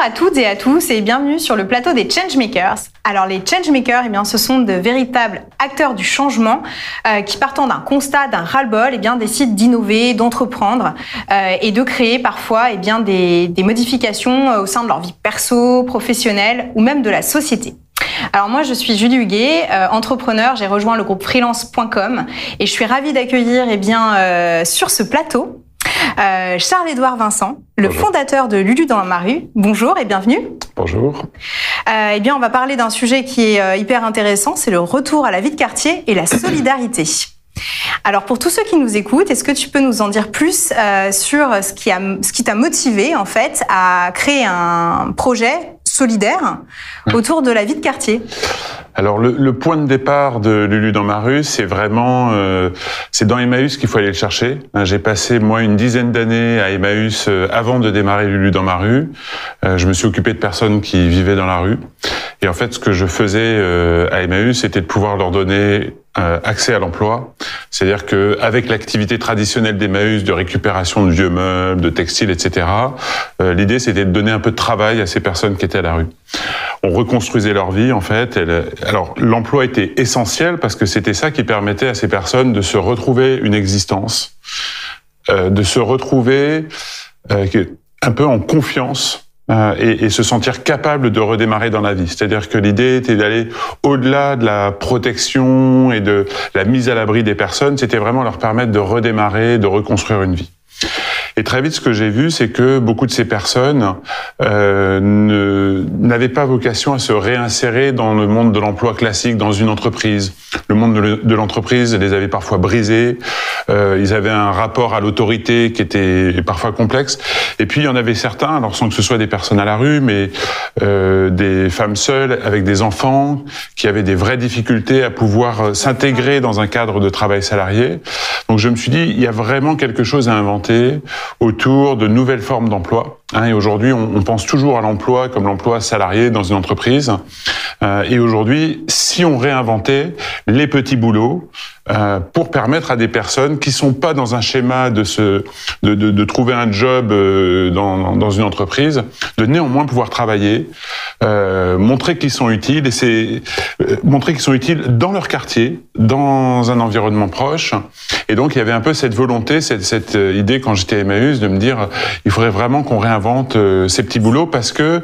Bonjour à toutes et à tous et bienvenue sur le plateau des Changemakers. Alors les Changemakers, eh bien, ce sont de véritables acteurs du changement euh, qui partant d'un constat, d'un ras-le-bol, eh bien, décident d'innover, d'entreprendre euh, et de créer parfois eh bien, des, des modifications euh, au sein de leur vie perso, professionnelle ou même de la société. Alors moi, je suis Julie Huguet, euh, entrepreneur. J'ai rejoint le groupe freelance.com et je suis ravie d'accueillir eh bien euh, sur ce plateau euh, Charles-Édouard Vincent, le Bonjour. fondateur de Lulu dans ma rue. Bonjour et bienvenue. Bonjour. Euh, eh bien, on va parler d'un sujet qui est euh, hyper intéressant, c'est le retour à la vie de quartier et la solidarité. Alors, pour tous ceux qui nous écoutent, est-ce que tu peux nous en dire plus euh, sur ce qui a, ce qui t'a motivé en fait à créer un projet solidaire autour de la vie de quartier Alors le, le point de départ de Lulu dans ma rue, c'est vraiment, euh, c'est dans Emmaüs qu'il faut aller le chercher. Hein, J'ai passé moi une dizaine d'années à Emmaüs euh, avant de démarrer Lulu dans ma rue. Euh, je me suis occupé de personnes qui vivaient dans la rue. Et en fait, ce que je faisais euh, à Emmaüs, c'était de pouvoir leur donner euh, accès à l'emploi. C'est-à-dire que avec l'activité traditionnelle d'Emmaüs de récupération de vieux meubles, de textiles, etc., euh, l'idée c'était de donner un peu de travail à ces personnes qui étaient à la rue. On reconstruisait leur vie en fait. Alors l'emploi était essentiel parce que c'était ça qui permettait à ces personnes de se retrouver une existence, de se retrouver un peu en confiance euh, et, et se sentir capable de redémarrer dans la vie. C'est-à-dire que l'idée était d'aller au-delà de la protection et de la mise à l'abri des personnes, c'était vraiment leur permettre de redémarrer, de reconstruire une vie. Et très vite, ce que j'ai vu, c'est que beaucoup de ces personnes euh, n'avaient pas vocation à se réinsérer dans le monde de l'emploi classique, dans une entreprise. Le monde de l'entreprise les avait parfois brisés. Euh, ils avaient un rapport à l'autorité qui était parfois complexe. Et puis, il y en avait certains, alors sans que ce soit des personnes à la rue, mais euh, des femmes seules avec des enfants qui avaient des vraies difficultés à pouvoir euh, s'intégrer dans un cadre de travail salarié. Donc, je me suis dit, il y a vraiment quelque chose à inventer autour de nouvelles formes d'emploi. Hein, et aujourd'hui, on, pense toujours à l'emploi comme l'emploi salarié dans une entreprise. Euh, et aujourd'hui, si on réinventait les petits boulots euh, pour permettre à des personnes qui sont pas dans un schéma de se de, trouver un job euh, dans, dans une entreprise, de néanmoins pouvoir travailler, montrer qu'ils sont utiles et c'est montrer qu'ils sont utiles dans leur quartier, dans un environnement proche. Et donc il y avait un peu cette volonté, cette, cette idée quand j'étais à Emmaüs de me dire il faudrait vraiment qu'on réinvente euh, ces petits boulots parce que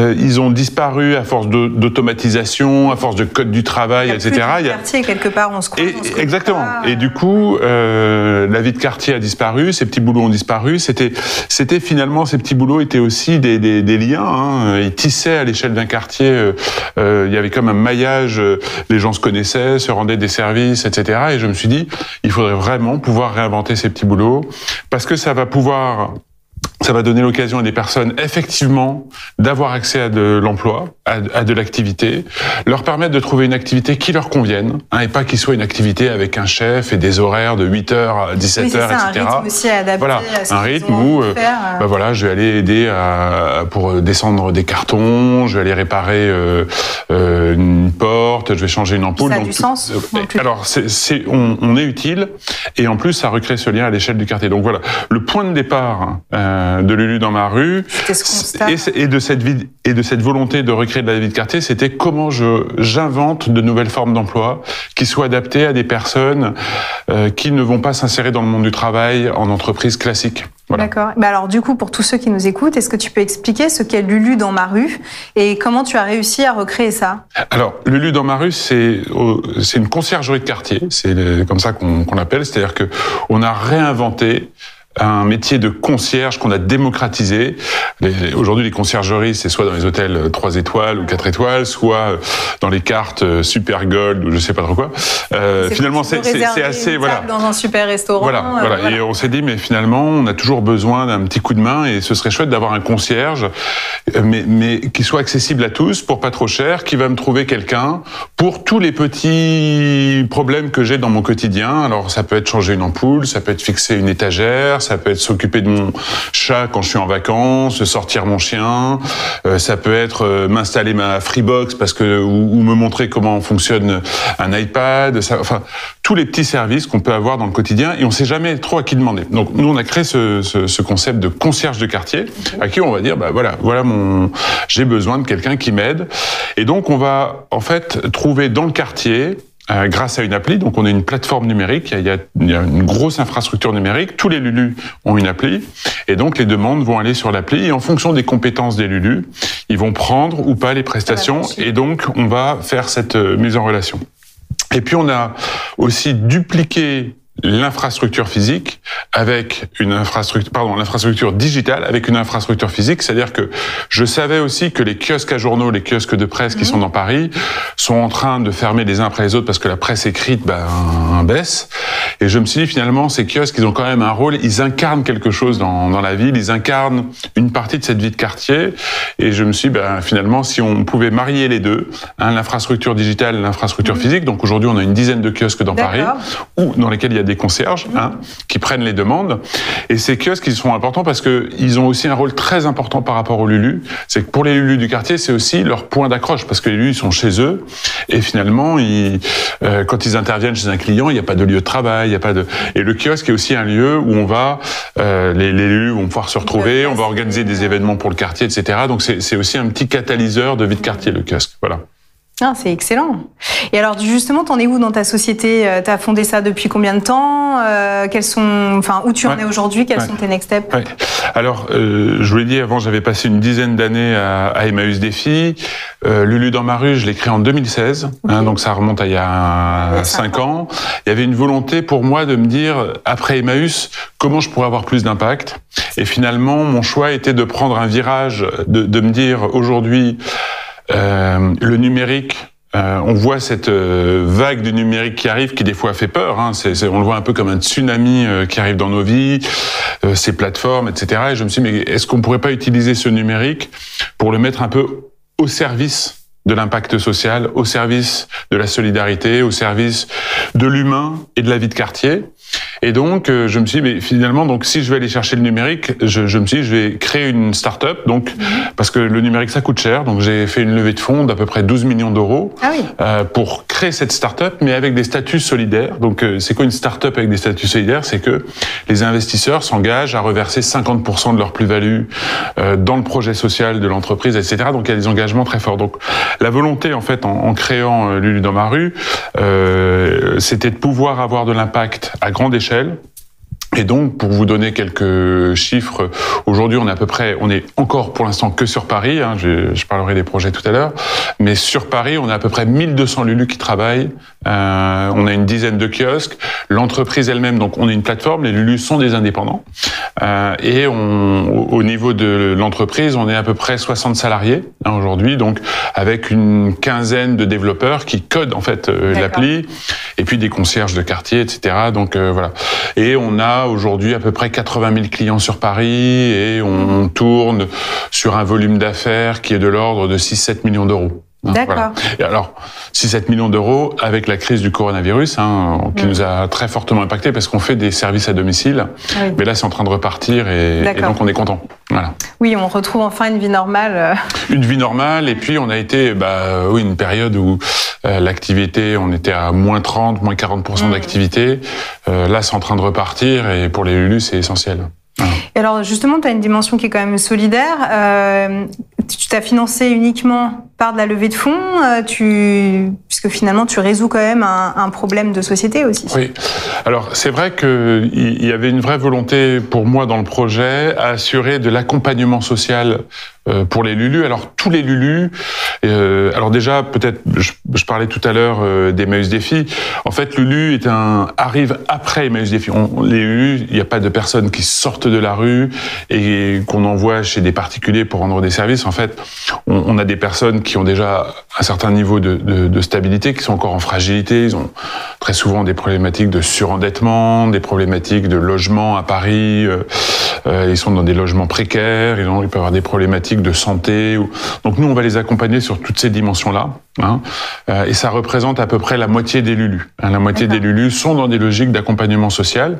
euh, ils ont disparu à force d'automatisation, à force de code du travail, Il y a etc. plus de Il y a- quartier quelque part, on se croise, et, on se connaît exactement. pas. Et du coup, euh, la vie de quartier a disparu, ces petits boulots ont disparu. C'était, c'était finalement ces petits boulots étaient aussi des, des, des liens. Hein. Ils tissaient à l'échelle d'un quartier. euh, euh, il y avait comme un maillage. les gens se connaissaient, se rendaient des services, etc. Et je me suis dit, il faudrait vraiment pouvoir réinventer ces petits boulots parce que ça va pouvoir ça va donner l'occasion à des personnes effectivement d'avoir accès à de l'emploi, à, à de l'activité, leur permettre de trouver une activité qui leur convienne, hein, et pas qu'il soit une activité avec un chef et des horaires de 8h à 17h, Oui, c'est ça, un etc. rythme aussi adapté Voilà, à ce un rythme où euh, euh. bah voilà, je vais aller aider à, pour euh, descendre des cartons, je vais aller réparer euh, euh, une porte, je vais changer une ampoule. Ça a donc du tout- sens, alors, c'est, c'est- on, on est utile et en plus, ça recrée ce lien à l'échelle du quartier. Donc voilà, le point de départ euh, de Lulu dans ma rue ce et, de cette vie et de cette volonté de recréer de la vie de quartier, c'était comment je j'invente de nouvelles formes d'emploi qui soient adaptées à des personnes euh, qui ne vont pas s'insérer dans le monde du travail en entreprise classique. Voilà. D'accord. Bah alors du coup, pour tous ceux qui nous écoutent, est-ce que tu peux expliquer ce qu'est Lulu dans ma rue et comment tu as réussi à recréer ça? Alors, Lulu dans ma rue, c'est c'est une conciergerie de quartier, c'est comme ça qu'on qu'on l'appelle, c'est-à-dire que on a réinventé un métier de concierge qu'on a démocratisé. Aujourd'hui, les conciergeries, c'est soit dans les hôtels 3 étoiles ou 4 étoiles, soit euh, dans les cartes euh, Super Gold ou je sais pas trop quoi. Euh, finalement, c'est assez... une Voilà. dans un super restaurant. Voilà, euh, voilà. Et on s'est dit, mais finalement, on a toujours besoin d'un petit coup de main et ce serait chouette d'avoir un concierge, euh, mais, mais qui soit accessible à tous pour pas trop cher, qui va me trouver quelqu'un pour tous les petits problèmes que j'ai dans mon quotidien. Alors, ça peut être changer une ampoule, ça peut être fixer une étagère, ça peut être s'occuper de mon chat quand je suis en vacances, sortir mon chien, euh, ça peut être euh, m'installer ma Freebox parce que ou, me montrer comment fonctionne un iPad, ça, enfin tous les petits services qu'on peut avoir dans le quotidien et on sait jamais trop à qui demander. Donc nous on a créé ce, ce, ce concept de concierge de quartier à qui on va dire bah voilà voilà mon j'ai besoin de quelqu'un qui m'aide et donc on va en fait trouver dans le quartier euh, grâce à une appli. Donc on a une plateforme numérique, il y, a, il y, a, une grosse infrastructure numérique, tous les Lulus ont une appli, et donc les demandes vont aller sur l'appli, et en fonction des compétences des Lulus, ils vont prendre ou pas les prestations, et donc on va faire cette euh, mise en relation. Et puis on a aussi dupliqué l'infrastructure physique avec une infrastructure, pardon, l'infrastructure digitale avec une infrastructure physique. C'est-à-dire que je savais aussi que les kiosques à journaux, les kiosques de presse qui mhm. sont dans Paris, sont en train de fermer les uns après les autres parce que la presse écrite ben, baisse. Et je me suis dit finalement, ces kiosques, ils ont quand même un rôle, ils incarnent quelque chose dans, dans la ville, ils incarnent une partie de cette vie de quartier. Et je me suis dit, ben, finalement, si on pouvait marier les deux, hein, l'infrastructure digitale, l'infrastructure mhm. physique. Donc aujourd'hui, on a une dizaine de kiosques dans Paris, ou dans lesquels il y a des concierges hein, qui prennent les demandes. Et ces kiosques, ils sont importants parce que ils ont aussi un rôle très important par rapport aux Lulu. C'est que pour les Lulu du quartier, c'est aussi leur point d'accroche parce que les Lulu sont chez eux et finalement, ils, euh, quand ils interviennent chez un client, il n'y a pas de lieu de travail, il y a pas de. Et le kiosque est aussi un lieu où on va, euh, les, les Lulu vont pouvoir se retrouver, on va organiser des événements pour le quartier, etc. Donc c'est aussi un petit catalyseur de vie de quartier le kiosque. Voilà. Ah, c'est excellent. Et alors justement, t'en es où dans ta société? Euh, Tu as fondé ça depuis combien de temps? Euh, Quels sont, enfin, où tu en es aujourd'hui? Quels sont tes next steps? Ouais. Alors, euh, je vous l'ai dit avant, j'avais passé une dizaine d'années à, à, Emmaüs Défi. Euh, Lulu dans ma rue, je l'ai créé en 2016, hein, donc ça remonte à il y a cinq ans. Il y avait une volonté pour moi de me dire après Emmaüs, comment je pourrais avoir plus d'impact? Et finalement, mon choix était de prendre un virage, de, de me dire aujourd'hui euh, le numérique, euh, on voit cette euh, vague du numérique qui arrive, qui des fois fait peur. Hein. On le voit un peu comme un tsunami euh, qui arrive dans nos vies, euh, ces plateformes, etc. Et je me suis dit, mais est-ce qu'on pourrait pas utiliser ce numérique pour le mettre un peu au service de l'impact social, au service de la solidarité, au service de l'humain et de la vie de quartier? Et donc, euh, je me suis dit, mais finalement, donc si je vais aller chercher le numérique, je, je me suis dit, je vais créer une start-up, donc mhm. parce que le numérique ça coûte cher. Donc j'ai fait une levée de fonds d'à peu près 12 millions d'euros ah oui. euh, pour créer cette start-up, mais avec des statuts solidaires. Donc euh, c'est quoi une start-up avec des statuts solidaires? C'est que les investisseurs s'engagent à reverser 50% de leur plus-value dans le projet social de l'entreprise, etc. Donc il y a des engagements très forts. Donc la volonté, en fait, en, en créant Lulu dans ma rue, c'était de pouvoir avoir de l'impact à grande échelle et donc, pour vous donner quelques chiffres, aujourd'hui, on est à peu près, on est encore pour l'instant que sur Paris. Hein, je, je, parlerai des projets tout à l'heure, mais sur Paris, on a à peu près 1200 Lulu qui travaillent. Euh, on a une dizaine de kiosques. L'entreprise elle-même, donc, on est une plateforme. Les Lulu sont des indépendants. Euh, et on, au niveau de l'entreprise, on est à peu près 60 salariés hein, aujourd'hui, donc avec une quinzaine de développeurs qui codent en fait euh, l'appli, et puis des concierges de quartier, etc. Donc voilà. Et on a aujourd'hui à peu près 80 000 clients sur Paris et on tourne sur un volume d'affaires qui est de l'ordre de 6-7 millions d'euros. Hein, D'accord. Voilà. Et alors, 6-7 millions d'euros avec la crise du coronavirus, hein, qui mmh. nous a très fortement impacté parce qu'on fait des services à domicile. Ah oui. Mais là, c'est en train de repartir et, et, donc on est content. Voilà. Oui, on retrouve enfin une vie normale. Euh. Une vie normale. Et puis, on a été, bah, oui, une période où euh, l'activité, on était à moins 30, moins 40% mmh. d'activité. Euh, là, c'est en train de repartir et pour les Lulu, c'est essentiel. Et alors justement, tu as une dimension qui est quand même solidaire. Euh, tu t'as financé uniquement par de la levée de fonds, euh, tu, puisque finalement tu résous quand même un, un problème de société aussi. Oui. Alors c'est vrai qu'il y avait une vraie volonté pour moi dans le projet à assurer de l'accompagnement social pour les Lulus. Alors tous les Lulus, euh, alors déjà peut-être, je, parlais tout à l'heure euh, d'Emmaüs Défi. En fait, Lulu arrive après Emmaüs Défi. On, les Lulus, il n'y a pas de personnes qui sortent de la rue et qu'on envoie chez des particuliers pour rendre des services. En fait, on, a des personnes qui ont déjà un certain niveau de, stabilité, qui sont encore en fragilité. Ils ont très souvent des problématiques de surendettement, des problématiques de logement à Paris. Euh, euh, ils sont dans des logements précaires. Ils, ont, ils peuvent avoir des problématiques de santé. Donc nous, on va les accompagner sur toutes ces dimensions-là. Hein, euh, et ça représente à peu près la moitié des Lulus. Hein, la moitié des Lulus sont dans des logiques d'accompagnement social.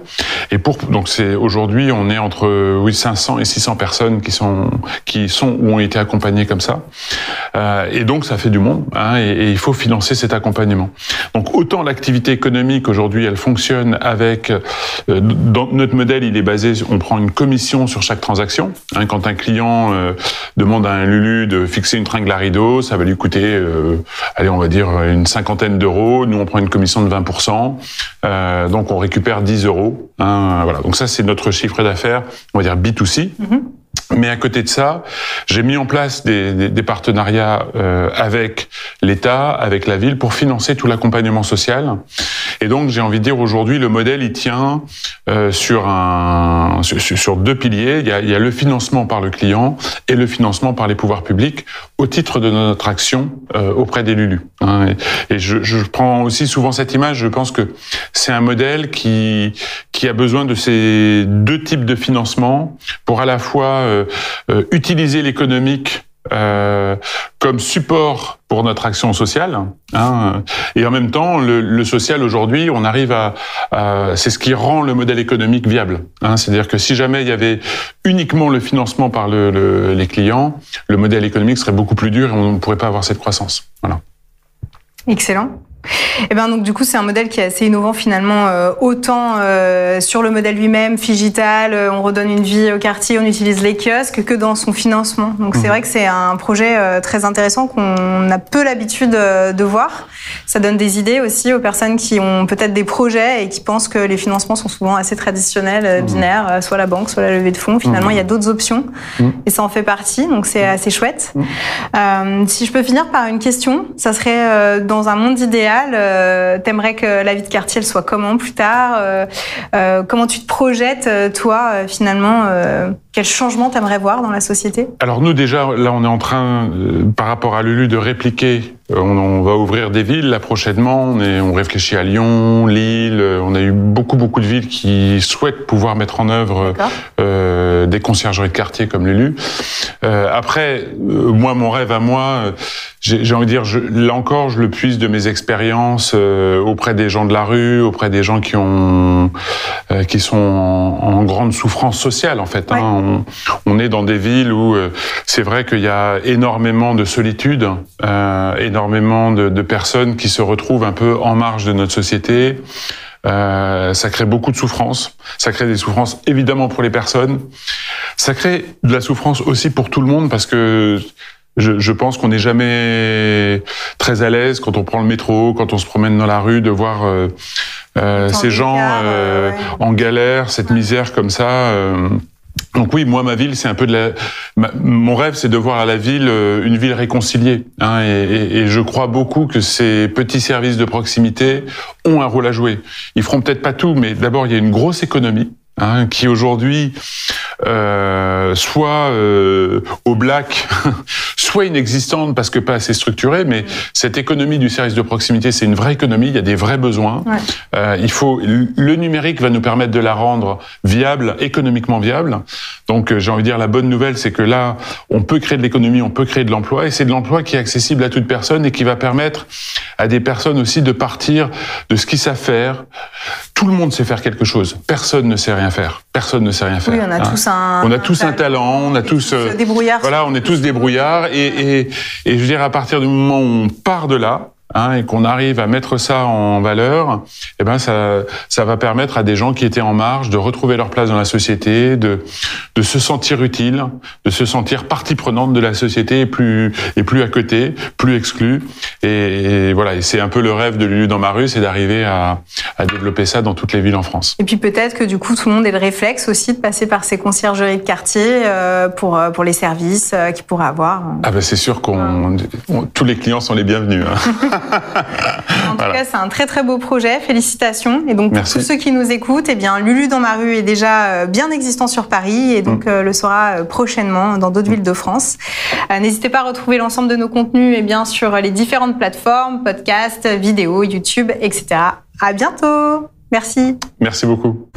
Et pour donc c'est aujourd'hui on est entre oui 500 et 600 personnes qui sont qui sont ou ont été accompagnées comme ça. Euh, et donc ça fait du monde. Hein, et, et, il faut financer cet accompagnement. Donc autant l'activité économique aujourd'hui elle fonctionne avec euh, dans notre modèle il est basé on prend une commission sur chaque transaction. Hein, quand un client euh, demande à un Lulu de fixer une tringle à rideau, ça va lui coûter euh, allez, on va dire une cinquantaine d'euros. Nous, on prend une commission de 20%. Euh, donc, on récupère 10 euros. Hein, voilà. Donc ça, c'est notre chiffre d'affaires, on va dire B2C. Mais à côté de ça, j'ai mis en place des, partenariats euh, avec l'État, avec la ville, pour financer tout l'accompagnement social. Et donc, j'ai envie de dire aujourd'hui, le modèle, il tient euh, sur, deux piliers. Il y, a, le financement par le client et le financement par les pouvoirs publics au titre de notre action euh, auprès des Lulu. Hein. Et, je, prends aussi souvent cette image. Je pense que c'est un modèle qui, a besoin de ces deux types de financement pour à la fois utiliser l'économique euh, comme support pour notre action sociale. Hein, et en même temps, le, social aujourd'hui, on arrive à, c'est ce qui rend le modèle économique viable. Hein, C'est-à-dire que si jamais il y avait uniquement le financement par le, le, les clients, le modèle économique serait beaucoup plus dur et on ne pourrait pas avoir cette croissance. Voilà. Excellent. Et eh ben donc du coup c'est un modèle qui est assez innovant finalement euh, autant euh, sur le modèle lui-même figital euh, on redonne une vie au quartier on utilise les kiosques que dans son financement. Donc mmh. c'est vrai que c'est un projet très intéressant qu'on a peu l'habitude de voir. Ça donne des idées aussi aux personnes qui ont peut-être des projets et qui pensent que les financements sont souvent assez traditionnels mmh. binaires soit la banque soit la levée de fonds. Finalement mmh. il y a d'autres options et ça en fait partie donc c'est assez chouette. Si je peux finir par une question ça serait dans un monde idéal euh, T'aimerais que la vie de quartier soit comment plus tard euh, euh, Comment tu te projettes, toi, finalement Quel changement t'aimerais voir dans la société? Alors nous, déjà, là, on est en train, par rapport à Lulu, de répliquer. On, on, va ouvrir des villes, là, prochainement. On, est, on réfléchit à Lyon, Lille. On a eu beaucoup, beaucoup de villes qui souhaitent pouvoir mettre en œuvre des conciergeries de quartier comme Lulu. après, moi, mon rêve à moi, j'ai envie de dire, je, là encore, je le puise de mes expériences euh, auprès des gens de la rue, auprès des gens qui ont, euh, qui sont en, en, grande souffrance sociale en fait. Ouais. Hein. On, on, est dans des villes où euh, c'est vrai qu'il y a énormément de solitude, euh, énormément de, de, personnes qui se retrouvent un peu en marge de notre société. Euh, ça crée beaucoup de souffrance. Ça crée des souffrances évidemment pour les personnes. Ça crée de la souffrance aussi pour tout le monde parce que je, je pense qu'on n'est jamais très à l'aise quand on prend le métro, quand on se promène dans la rue, de voir euh, euh, ces gens euh, ouais. en galère, cette misère comme ça. Donc oui, moi ma ville, c'est un peu de la. Ma, mon rêve, c'est de voir à la ville euh, une ville réconciliée. Hein, et, et, et, je crois beaucoup que ces petits services de proximité ont un rôle à jouer. Ils feront peut-être pas tout, mais d'abord il y a une grosse économie hein, qui aujourd'hui euh, soit euh, au black, soit inexistante parce que pas assez structurée, mais cette économie du service de proximité, c'est une vraie économie, il y a des vrais besoins. Ouais. Euh, il faut le numérique va nous permettre de la rendre viable, économiquement viable. Donc euh, j'ai envie de dire la bonne nouvelle, c'est que là, on peut créer de l'économie, on peut créer de l'emploi, et c'est de l'emploi qui est accessible à toute personne et qui va permettre à des personnes aussi de partir de ce qu'ils savent faire. Tout le monde sait faire quelque chose. Personne ne sait rien faire. Personne ne sait rien faire. Oui, on a hein. tous un. On a tous un, talent. On a tous. Euh, débrouillards. Voilà, on est tous débrouillards. Et, et, et je veux dire, à partir du moment où on part de là, Hein, et qu'on arrive à mettre ça en valeur, eh ben ça, ça va permettre à des gens qui étaient en marge de retrouver leur place dans la société, de, de se sentir utile, de se sentir partie prenante de la société et plus, et plus à côté, plus exclu. Et, et voilà, et c'est un peu le rêve de Lulu dans ma rue, c'est d'arriver à, à développer ça dans toutes les villes en France. Et puis peut-être que du coup tout le monde ait le réflexe aussi de passer par ces conciergeries de quartier euh, pour, euh, pour les services euh, qu'ils pourraient avoir. Ah ben c'est sûr qu'on, tous les clients sont les bienvenus. Hein. en tout voilà. cas, c'est un très très beau projet. Félicitations. Et donc, pour Merci. tous ceux qui nous écoutent, eh bien, Lulu dans ma rue est déjà euh, bien existant sur Paris et donc mm. euh, le sera euh, prochainement dans d'autres mm. villes de France. Euh, N'hésitez pas à retrouver l'ensemble de nos contenus eh bien, sur les différentes plateformes, podcasts, vidéos, YouTube, etc. À bientôt. Merci. Merci beaucoup.